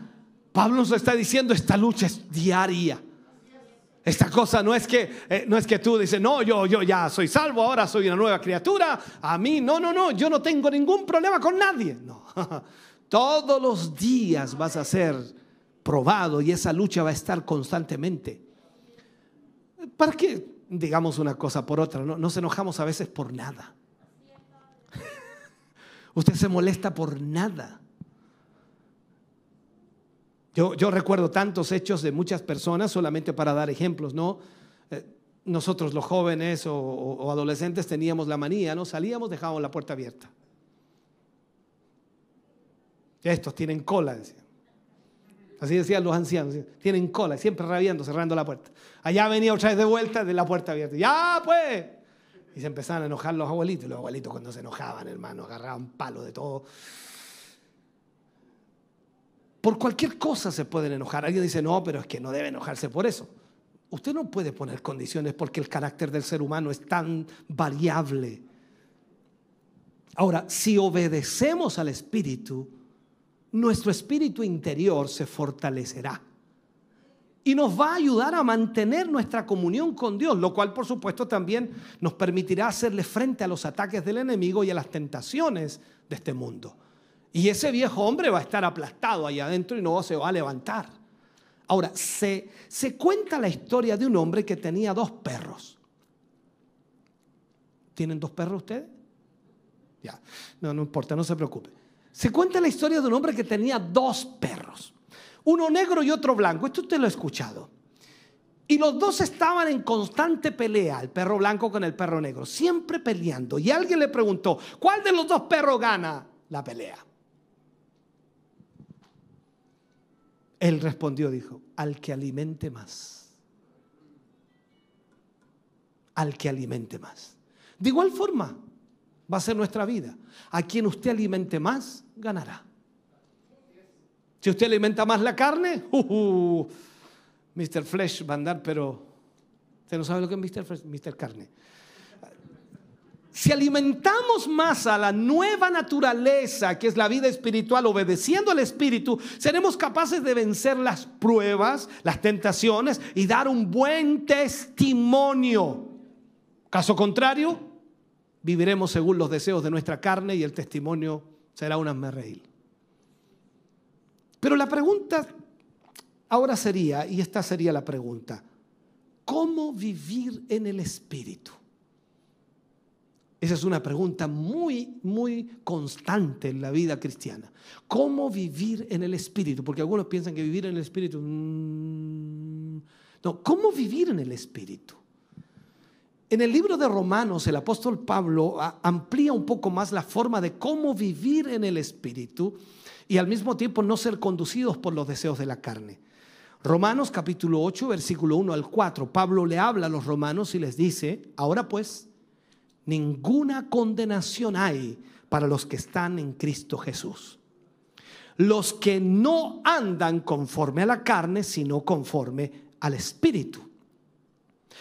Pablo nos está diciendo, esta lucha es diaria. Esta cosa no es que eh, no es que tú dices, "No, yo yo ya soy salvo, ahora soy una nueva criatura." A mí no, no, no, yo no tengo ningún problema con nadie. No. Todos los días vas a ser probado y esa lucha va a estar constantemente. ¿Para qué digamos una cosa por otra? No, nos enojamos a veces por nada. Usted se molesta por nada. Yo, recuerdo tantos hechos de muchas personas, solamente para dar ejemplos, ¿no? Eh, nosotros los jóvenes o, adolescentes teníamos la manía, ¿no? Salíamos, dejábamos la puerta abierta. Estos tienen cola, decían. Así decían los ancianos, tienen cola, siempre rabiando, cerrando la puerta. Allá venía otra vez de vuelta de la puerta abierta. Ya, pues. Y se empezaban a enojar los abuelitos. Los abuelitos cuando se enojaban, hermano, agarraban palo de todo. Por cualquier cosa se pueden enojar. Alguien dice, no, pero es que no debe enojarse por eso. Usted no puede poner condiciones porque el carácter del ser humano es tan variable. Ahora, si obedecemos al Espíritu, nuestro espíritu interior se fortalecerá y nos va a ayudar a mantener nuestra comunión con Dios, lo cual por supuesto también nos permitirá hacerle frente a los ataques del enemigo y a las tentaciones de este mundo. Y ese viejo hombre va a estar aplastado ahí adentro y no se va a levantar. Ahora, se, se cuenta la historia de un hombre que tenía dos perros. ¿Tienen dos perros ustedes? Ya, no, no importa, no se preocupe. Se cuenta la historia de un hombre que tenía dos perros, uno negro y otro blanco. Esto usted lo ha escuchado. Y los dos estaban en constante pelea, el perro blanco con el perro negro, siempre peleando. Y alguien le preguntó, ¿cuál de los dos perros gana la pelea? Él respondió, dijo, al que alimente más. Al que alimente más. De igual forma, va a ser nuestra vida. A quien usted alimente más, ganará. Si usted alimenta más la carne, uh, Mr. Flesh va a andar, pero usted no sabe lo que es Mr. Flesh, Mr. Carne. Si alimentamos más a la nueva naturaleza, que es la vida espiritual, obedeciendo al Espíritu, seremos capaces de vencer las pruebas, las tentaciones y dar un buen testimonio. Caso contrario, viviremos según los deseos de nuestra carne y el testimonio será una merreil. Pero la pregunta ahora sería, y esta sería la pregunta, ¿cómo vivir en el Espíritu? Esa es una pregunta muy, muy constante en la vida cristiana. ¿Cómo vivir en el Espíritu? Porque algunos piensan que vivir en el Espíritu... Mm, no, ¿cómo vivir en el Espíritu? En el libro de Romanos, el apóstol Pablo amplía un poco más la forma de cómo vivir en el Espíritu y al mismo tiempo no ser conducidos por los deseos de la carne. Romanos capítulo 8, versículo 1 al 4, Pablo le habla a los romanos y les dice, ahora pues, ninguna condenación hay para los que están en Cristo Jesús. Los que no andan conforme a la carne, sino conforme al Espíritu.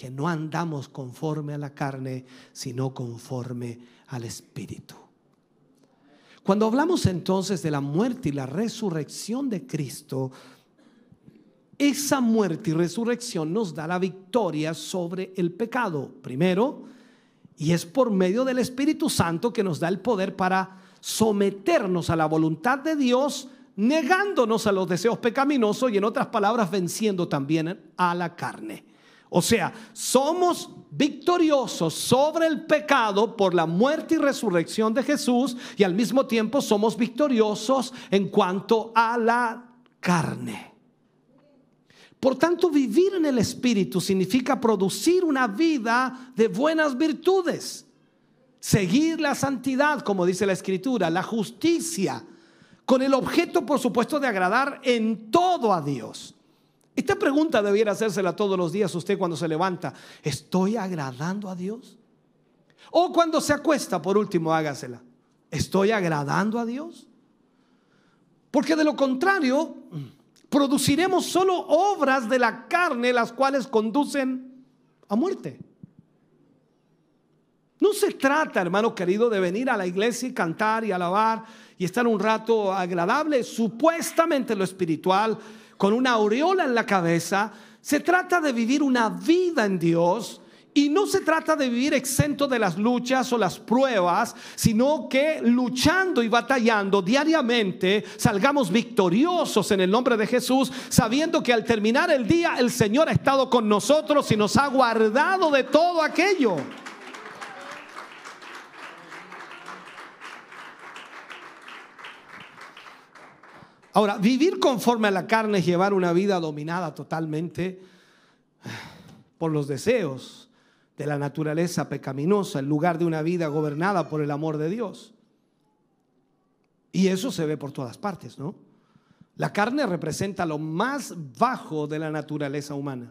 que no andamos conforme a la carne, sino conforme al Espíritu. Cuando hablamos entonces de la muerte y la resurrección de Cristo, esa muerte y resurrección nos da la victoria sobre el pecado, primero, y es por medio del Espíritu Santo que nos da el poder para someternos a la voluntad de Dios, negándonos a los deseos pecaminosos y en otras palabras venciendo también a la carne. O sea, somos victoriosos sobre el pecado por la muerte y resurrección de Jesús y al mismo tiempo somos victoriosos en cuanto a la carne. Por tanto, vivir en el Espíritu significa producir una vida de buenas virtudes, seguir la santidad, como dice la Escritura, la justicia, con el objeto, por supuesto, de agradar en todo a Dios. Esta pregunta debiera hacérsela todos los días usted cuando se levanta. ¿Estoy agradando a Dios? O cuando se acuesta, por último, hágasela. ¿Estoy agradando a Dios? Porque de lo contrario, produciremos solo obras de la carne las cuales conducen a muerte. No se trata, hermano querido, de venir a la iglesia y cantar y alabar y estar un rato agradable, supuestamente lo espiritual, con una aureola en la cabeza. Se trata de vivir una vida en Dios y no se trata de vivir exento de las luchas o las pruebas, sino que luchando y batallando diariamente salgamos victoriosos en el nombre de Jesús, sabiendo que al terminar el día el Señor ha estado con nosotros y nos ha guardado de todo aquello. Ahora, vivir conforme a la carne es llevar una vida dominada totalmente por los deseos de la naturaleza pecaminosa en lugar de una vida gobernada por el amor de Dios. Y eso se ve por todas partes, ¿no? La carne representa lo más bajo de la naturaleza humana.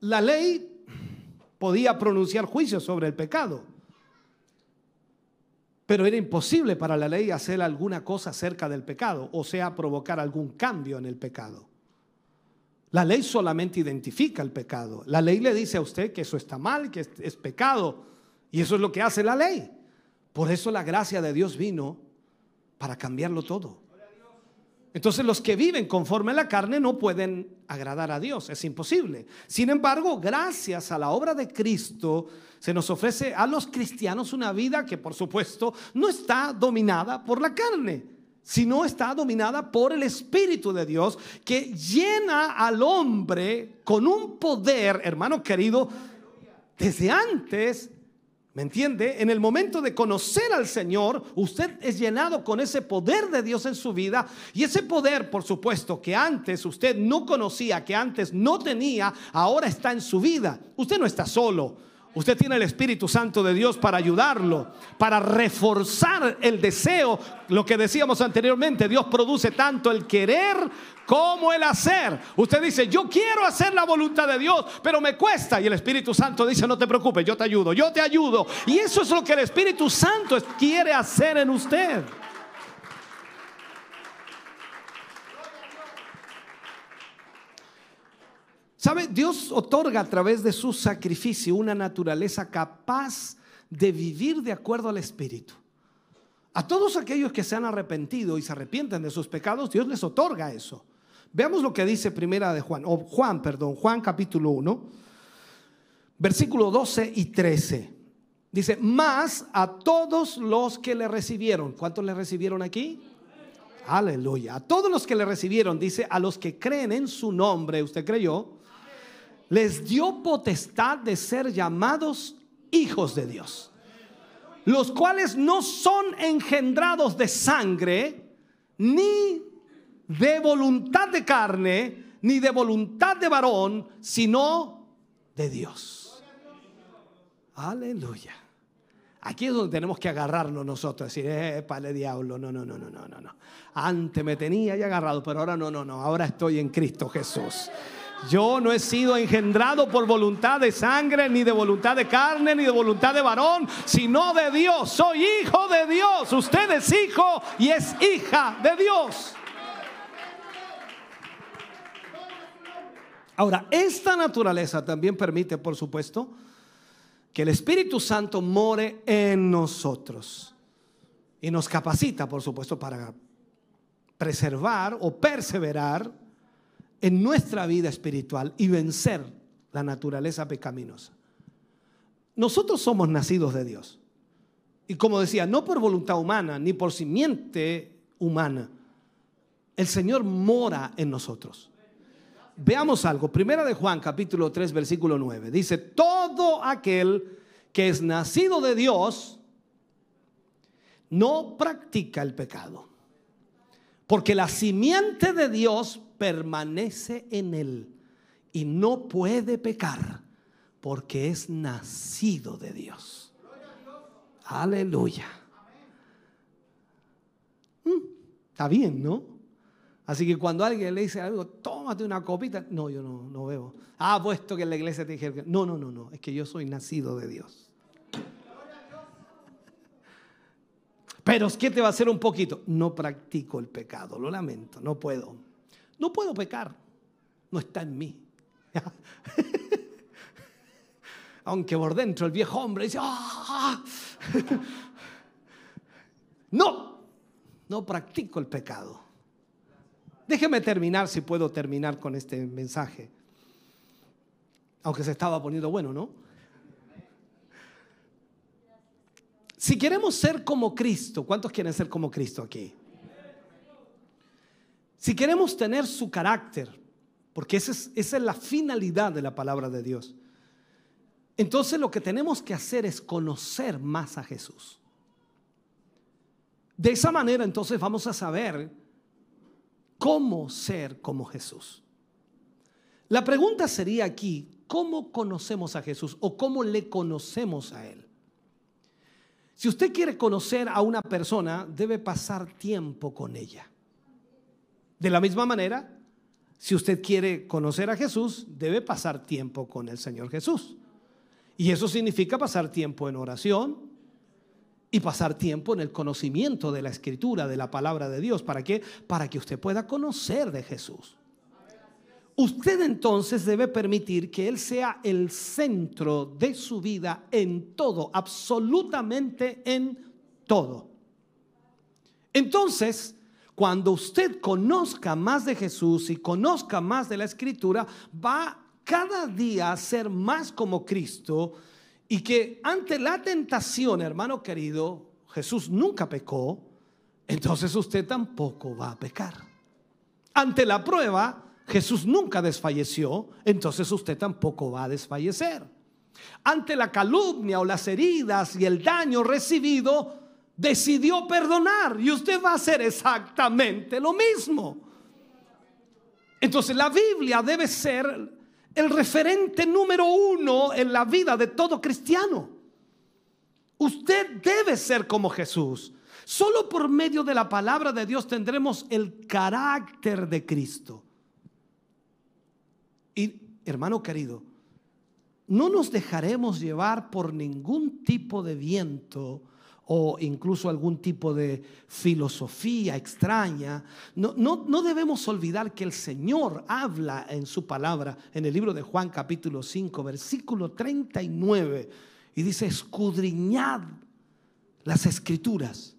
La ley podía pronunciar juicio sobre el pecado pero era imposible para la ley hacer alguna cosa acerca del pecado, o sea, provocar algún cambio en el pecado. La ley solamente identifica el pecado. La ley le dice a usted que eso está mal, que es, pecado. Y eso es lo que hace la ley. Por eso la gracia de Dios vino para cambiarlo todo. Entonces los que viven conforme a la carne no pueden agradar a Dios, es imposible. Sin embargo, gracias a la obra de Cristo, se nos ofrece a los cristianos una vida que por supuesto no está dominada por la carne, sino está dominada por el Espíritu de Dios que llena al hombre con un poder, hermano querido, desde antes ¿Me entiende? En el momento de conocer al Señor, usted es llenado con ese poder de Dios en su vida. Y ese poder, por supuesto, que antes usted no conocía, que antes no tenía, ahora está en su vida. Usted no está solo. Usted tiene el Espíritu Santo de Dios para ayudarlo, para reforzar el deseo, lo que decíamos anteriormente, Dios produce tanto el querer como el hacer. Usted dice, yo quiero hacer la voluntad de Dios, pero me cuesta. Y el Espíritu Santo dice, no te preocupes, yo te ayudo, yo te ayudo. Y eso es lo que el Espíritu Santo quiere hacer en usted. ¿Sabe? Dios otorga a través de su sacrificio una naturaleza capaz de vivir de acuerdo al Espíritu. A todos aquellos que se han arrepentido y se arrepienten de sus pecados, Dios les otorga eso. Veamos lo que dice primera de Juan, o Juan, perdón, Juan capítulo 1, versículo 12 y 13. Dice, más a todos los que le recibieron. ¿Cuántos le recibieron aquí? Aleluya. A todos los que le recibieron, dice, a los que creen en su nombre, ¿usted creyó? Les dio potestad de ser llamados hijos de Dios, los cuales no son engendrados de sangre, ni de voluntad de carne, ni de voluntad de varón, sino de Dios. Aleluya. Aquí es donde tenemos que agarrarnos nosotros, decir, eh, pale diablo, no, no, no, no, no, no. Antes me tenía ya agarrado, pero ahora no, no, no, ahora estoy en Cristo Jesús. Yo no he sido engendrado por voluntad de sangre, ni de voluntad de carne, ni de voluntad de varón, sino de Dios. Soy hijo de Dios. Usted es hijo y es hija de Dios. Ahora, esta naturaleza también permite, por supuesto, que el Espíritu Santo more en nosotros y nos capacita, por supuesto, para preservar o perseverar en nuestra vida espiritual y vencer la naturaleza pecaminosa. Nosotros somos nacidos de Dios. Y como decía, no por voluntad humana, ni por simiente humana. El Señor mora en nosotros. Veamos algo. Primera de Juan, capítulo 3, versículo 9. Dice, todo aquel que es nacido de Dios no practica el pecado. Porque la simiente de Dios permanece en él y no puede pecar porque es nacido de Dios. Aleluya. Mm, está bien, ¿no? Así que cuando alguien le dice algo, tómate una copita. No, yo no, no bebo. Ah, puesto que en la iglesia te dijeron no, no, no, no. Es que yo soy nacido de Dios. Pero ¿qué te va a hacer un poquito? No practico el pecado, lo lamento, no puedo. No puedo pecar, no está en mí. Aunque por dentro el viejo hombre dice, ¡Ah! no, no practico el pecado. Déjeme terminar si puedo terminar con este mensaje. Aunque se estaba poniendo bueno, ¿no? Si queremos ser como Cristo, ¿cuántos quieren ser como Cristo aquí? Si queremos tener su carácter, porque esa es, la finalidad de la palabra de Dios, entonces lo que tenemos que hacer es conocer más a Jesús. De esa manera entonces vamos a saber cómo ser como Jesús. La pregunta sería aquí, ¿cómo conocemos a Jesús o cómo le conocemos a Él? Si usted quiere conocer a una persona, debe pasar tiempo con ella. De la misma manera, si usted quiere conocer a Jesús, debe pasar tiempo con el Señor Jesús. Y eso significa pasar tiempo en oración y pasar tiempo en el conocimiento de la escritura, de la palabra de Dios. ¿Para qué? Para que usted pueda conocer de Jesús. Usted entonces debe permitir que Él sea el centro de su vida en todo, absolutamente en todo. Entonces, cuando usted conozca más de Jesús y conozca más de la escritura, va cada día a ser más como Cristo y que ante la tentación, hermano querido, Jesús nunca pecó, entonces usted tampoco va a pecar. Ante la prueba, Jesús nunca desfalleció, entonces usted tampoco va a desfallecer. Ante la calumnia o las heridas y el daño recibido, decidió perdonar y usted va a hacer exactamente lo mismo. Entonces la Biblia debe ser el referente número uno en la vida de todo cristiano. Usted debe ser como Jesús. Solo por medio de la palabra de Dios tendremos el carácter de Cristo. Y hermano querido, no nos dejaremos llevar por ningún tipo de viento o incluso algún tipo de filosofía extraña. No, no, debemos olvidar que el Señor habla en su palabra en el libro de Juan capítulo 5, versículo 39, y dice, escudriñad las escrituras,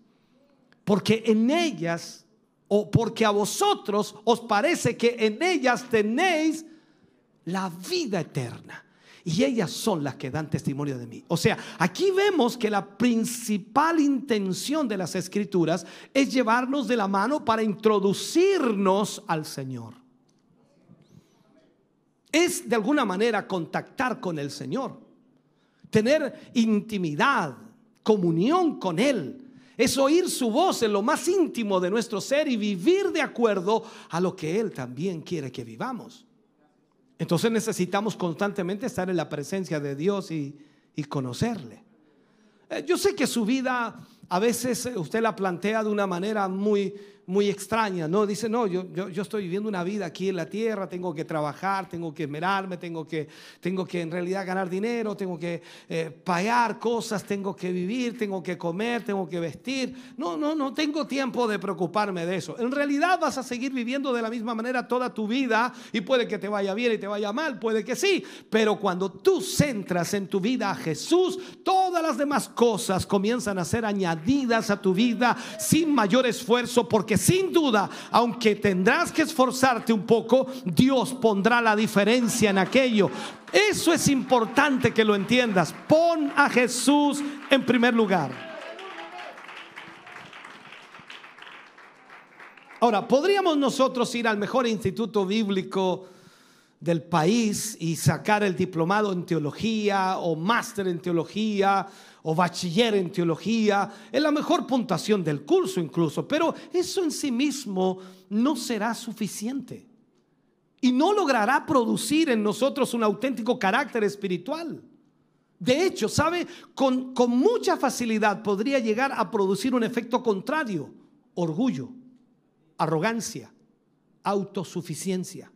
porque en ellas, o porque a vosotros os parece que en ellas tenéis la vida eterna. Y ellas son las que dan testimonio de mí. O sea, aquí vemos que la principal intención de las escrituras es llevarnos de la mano para introducirnos al Señor. Es de alguna manera contactar con el Señor, tener intimidad, comunión con Él. Es oír su voz en lo más íntimo de nuestro ser y vivir de acuerdo a lo que Él también quiere que vivamos. Entonces necesitamos constantemente estar en la presencia de Dios y, conocerle. Eh, yo sé que su vida a veces usted la plantea de una manera muy, muy extraña, ¿no? Dice, no, yo, yo, estoy viviendo una vida aquí en la tierra, tengo que trabajar, tengo que esmerarme, tengo que, tengo que en realidad ganar dinero, tengo que eh, pagar cosas, tengo que vivir, tengo que comer, tengo que vestir. No, no, no tengo tiempo de preocuparme de eso. En realidad vas a seguir viviendo de la misma manera toda tu vida y puede que te vaya bien y te vaya mal, puede que sí, pero cuando tú centras en tu vida a Jesús, todas las demás cosas comienzan a ser añadidas a tu vida sin mayor esfuerzo porque sin duda, aunque tendrás que esforzarte un poco, Dios pondrá la diferencia en aquello. Eso es importante que lo entiendas. Pon a Jesús en primer lugar. Ahora, ¿podríamos nosotros ir al mejor instituto bíblico del país y sacar el diplomado en teología o máster en teología o bachiller en teología, es la mejor puntuación del curso incluso, pero eso en sí mismo no será suficiente y no logrará producir en nosotros un auténtico carácter espiritual. De hecho, ¿sabe? Con, con mucha facilidad podría llegar a producir un efecto contrario, orgullo, arrogancia, autosuficiencia.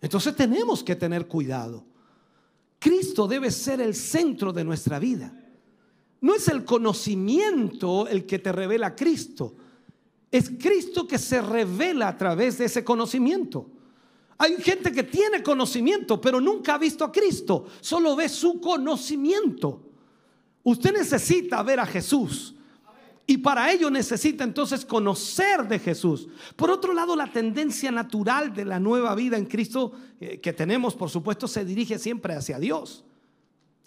Entonces tenemos que tener cuidado. Cristo debe ser el centro de nuestra vida. No es el conocimiento el que te revela a Cristo. Es Cristo que se revela a través de ese conocimiento. Hay gente que tiene conocimiento, pero nunca ha visto a Cristo. Solo ve su conocimiento. Usted necesita ver a Jesús. Y para ello necesita entonces conocer de Jesús. Por otro lado, la tendencia natural de la nueva vida en Cristo eh, que tenemos, por supuesto, se dirige siempre hacia Dios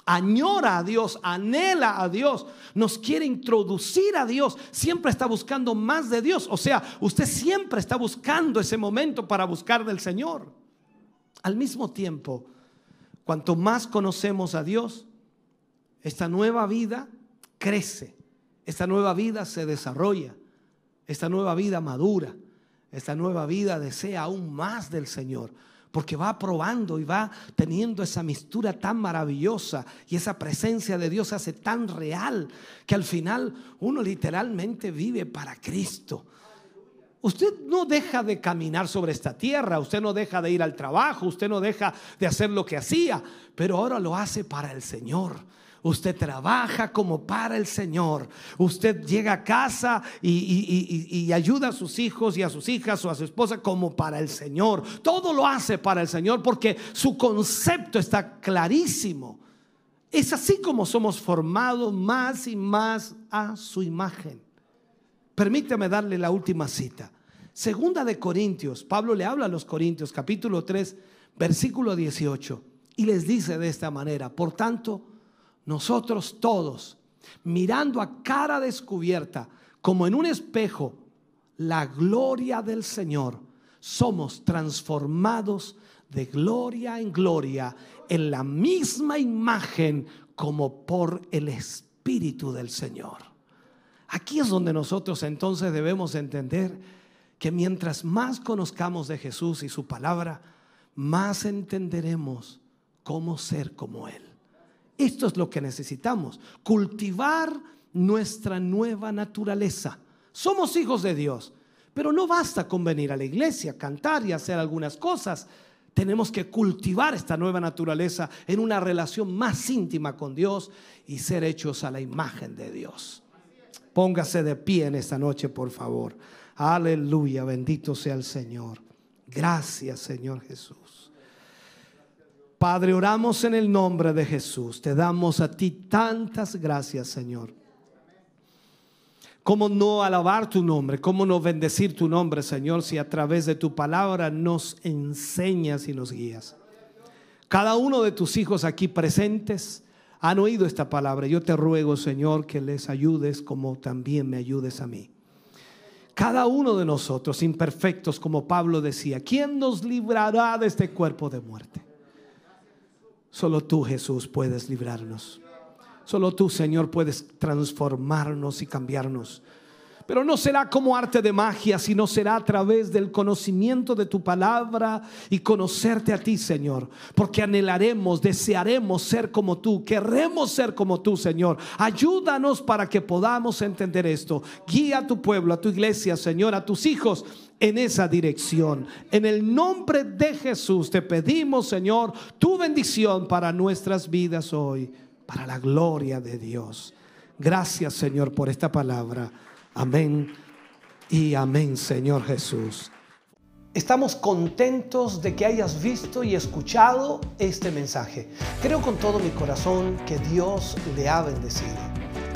añora a Dios, anhela a Dios, nos quiere introducir a Dios, siempre está buscando más de Dios. O sea, usted siempre está buscando ese momento para buscar del Señor. Al mismo tiempo, cuanto más conocemos a Dios, esta nueva vida crece, esta nueva vida se desarrolla, esta nueva vida madura, esta nueva vida desea aún más del Señor porque va probando y va teniendo esa mistura tan maravillosa y esa presencia de Dios hace tan real que al final uno literalmente vive para Cristo. Usted no deja de caminar sobre esta tierra, usted no deja de ir al trabajo, usted no deja de hacer lo que hacía, pero ahora lo hace para el Señor usted trabaja como para el Señor, usted llega a casa y, ayuda a sus hijos y a sus hijas o a su esposa como para el Señor. Todo lo hace para el Señor porque su concepto está clarísimo. Es así como somos formados más y más a su imagen. Permítame darle la última cita. Segunda de Corintios, Pablo le habla a los Corintios, capítulo 3, versículo 18, y les dice de esta manera, por tanto, nosotros todos, mirando a cara descubierta, como en un espejo, la gloria del Señor, somos transformados de gloria en gloria en la misma imagen como por el Espíritu del Señor. Aquí es donde nosotros entonces debemos entender que mientras más conozcamos de Jesús y su palabra, más entenderemos cómo ser como Él. Esto es lo que necesitamos, cultivar nuestra nueva naturaleza. Somos hijos de Dios, pero no basta con venir a la iglesia, cantar y hacer algunas cosas. Tenemos que cultivar esta nueva naturaleza en una relación más íntima con Dios y ser hechos a la imagen de Dios. Póngase de pie en esta noche, por favor. Aleluya, bendito sea el Señor. Gracias, Señor Jesús. Padre, oramos en el nombre de Jesús. Te damos a ti tantas gracias, Señor. ¿Cómo no alabar tu nombre? ¿Cómo no bendecir tu nombre, Señor, si a través de tu palabra nos enseñas y nos guías? Cada uno de tus hijos aquí presentes han oído esta palabra. Yo te ruego, Señor, que les ayudes como también me ayudes a mí. Cada uno de nosotros, imperfectos, como Pablo decía, ¿quién nos librará de este cuerpo de muerte? Solo tú, Jesús, puedes librarnos. Solo tú, Señor, puedes transformarnos y cambiarnos. Pero no será como arte de magia, sino será a través del conocimiento de tu palabra y conocerte a ti, Señor. Porque anhelaremos, desearemos ser como tú, queremos ser como tú, Señor. Ayúdanos para que podamos entender esto. Guía a tu pueblo, a tu iglesia, Señor, a tus hijos en esa dirección. En el nombre de Jesús te pedimos, Señor, tu bendición para nuestras vidas hoy, para la gloria de Dios. Gracias, Señor, por esta palabra. Amén y amén, Señor Jesús. Estamos contentos de que hayas visto y escuchado este mensaje. Creo con todo mi corazón que Dios le ha bendecido.